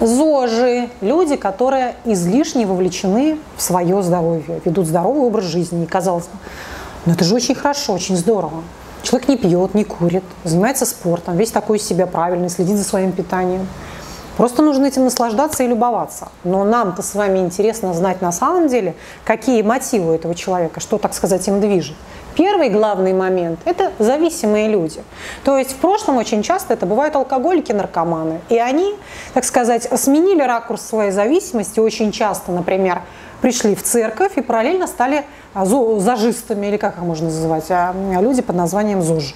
ЗОЖи – люди, которые излишне вовлечены в свое здоровье, ведут здоровый образ жизни. И казалось бы, ну это же очень хорошо, очень здорово. Человек не пьет, не курит, занимается спортом, весь такой из себя правильный, следит за своим питанием. Просто нужно этим наслаждаться и любоваться. Но нам-то с вами интересно знать на самом деле, какие мотивы этого человека, что, так сказать, им движет. Первый главный момент – это зависимые люди. То есть в прошлом очень часто это бывают алкоголики, наркоманы. И они, так сказать, сменили ракурс своей зависимости. Очень часто, например, пришли в церковь и параллельно стали а, зажистами, или как их можно называть, а, люди под названием ЗОЖ.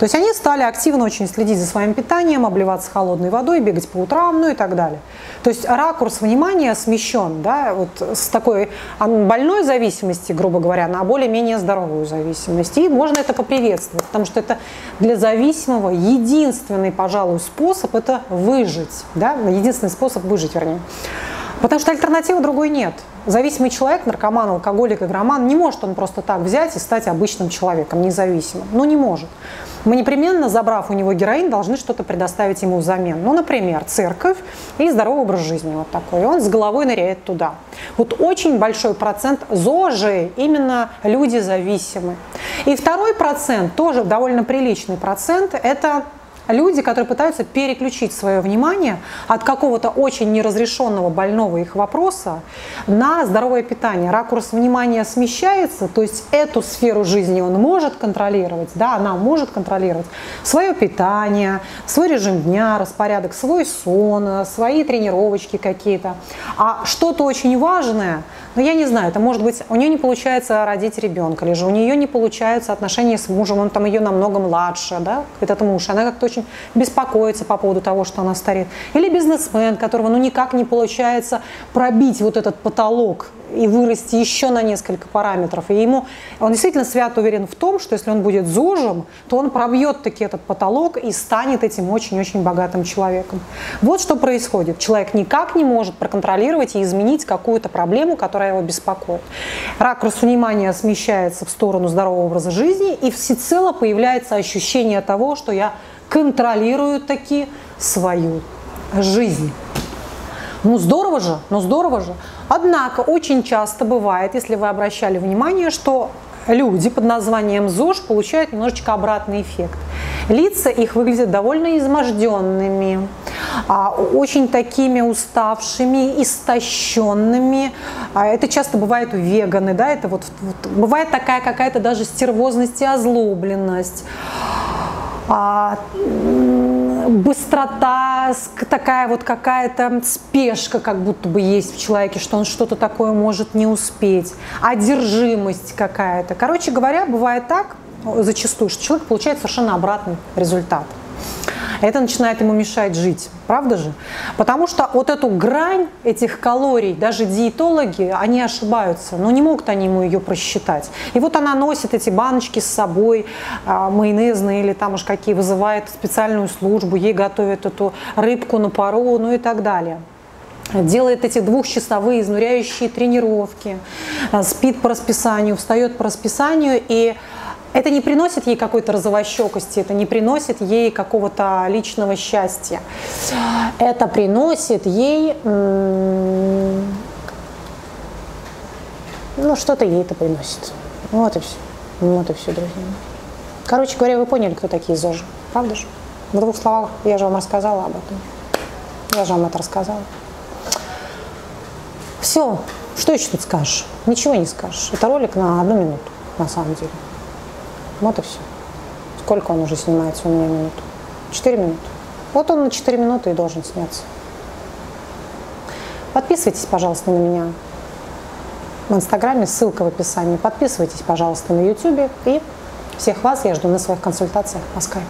То есть они стали активно очень следить за своим питанием, обливаться холодной водой, бегать по утрам, ну и так далее. То есть ракурс внимания смещен да, вот с такой больной зависимости, грубо говоря, на более-менее здоровую зависимость. И можно это поприветствовать, потому что это для зависимого единственный, пожалуй, способ – это выжить. Да? Единственный способ выжить, вернее. Потому что альтернативы другой нет. Зависимый человек, наркоман, алкоголик, игроман, не может он просто так взять и стать обычным человеком, независимым. Ну, не может мы непременно, забрав у него героин, должны что-то предоставить ему взамен. Ну, например, церковь и здоровый образ жизни вот такой. И он с головой ныряет туда. Вот очень большой процент ЗОЖи именно люди зависимы. И второй процент, тоже довольно приличный процент, это люди, которые пытаются переключить свое внимание от какого-то очень неразрешенного больного их вопроса на здоровое питание. Ракурс внимания смещается, то есть эту сферу жизни он может контролировать, да, она может контролировать свое питание, свой режим дня, распорядок, свой сон, свои тренировочки какие-то. А что-то очень важное, ну я не знаю, это может быть, у нее не получается родить ребенка, или же у нее не получаются отношения с мужем, он там ее намного младше, да, этот муж, она как-то очень беспокоится по поводу того, что она стареет. Или бизнесмен, которого ну никак не получается пробить вот этот потолок и вырасти еще на несколько параметров. И ему, он действительно свят уверен в том, что если он будет зожем, то он пробьет таки этот потолок и станет этим очень-очень богатым человеком. Вот что происходит. Человек никак не может проконтролировать и изменить какую-то проблему, которая его беспокоит. Ракурс внимания смещается в сторону здорового образа жизни, и всецело появляется ощущение того, что я контролируют таки свою жизнь. Ну здорово же, ну здорово же. Однако очень часто бывает, если вы обращали внимание, что люди под названием ЗОЖ получают немножечко обратный эффект. Лица их выглядят довольно изможденными, а, очень такими уставшими, истощенными. А, это часто бывает у веганы, да, это вот, вот бывает такая какая-то даже стервозность и озлобленность а, быстрота, такая вот какая-то спешка как будто бы есть в человеке, что он что-то такое может не успеть, одержимость какая-то. Короче говоря, бывает так зачастую, что человек получает совершенно обратный результат это начинает ему мешать жить. Правда же? Потому что вот эту грань этих калорий, даже диетологи, они ошибаются. Но не могут они ему ее просчитать. И вот она носит эти баночки с собой, а, майонезные или там уж какие, вызывает специальную службу, ей готовят эту рыбку на пару, ну и так далее делает эти двухчасовые изнуряющие тренировки, а, спит по расписанию, встает по расписанию и это не приносит ей какой-то розовощекости, это не приносит ей какого-то личного счастья. Это приносит ей, ну, что-то ей это приносит. Вот и все. Вот и все, друзья. Короче говоря, вы поняли, кто такие ЗОЖи, правда же? В двух словах я же вам рассказала об этом. Я же вам это рассказала. Все. Что еще тут скажешь? Ничего не скажешь. Это ролик на одну минуту, на самом деле. Вот и все. Сколько он уже снимается у меня минут? Четыре минуты. Вот он на четыре минуты и должен сняться. Подписывайтесь, пожалуйста, на меня в Инстаграме, ссылка в описании. Подписывайтесь, пожалуйста, на Ютубе. И всех вас я жду на своих консультациях по скайпу.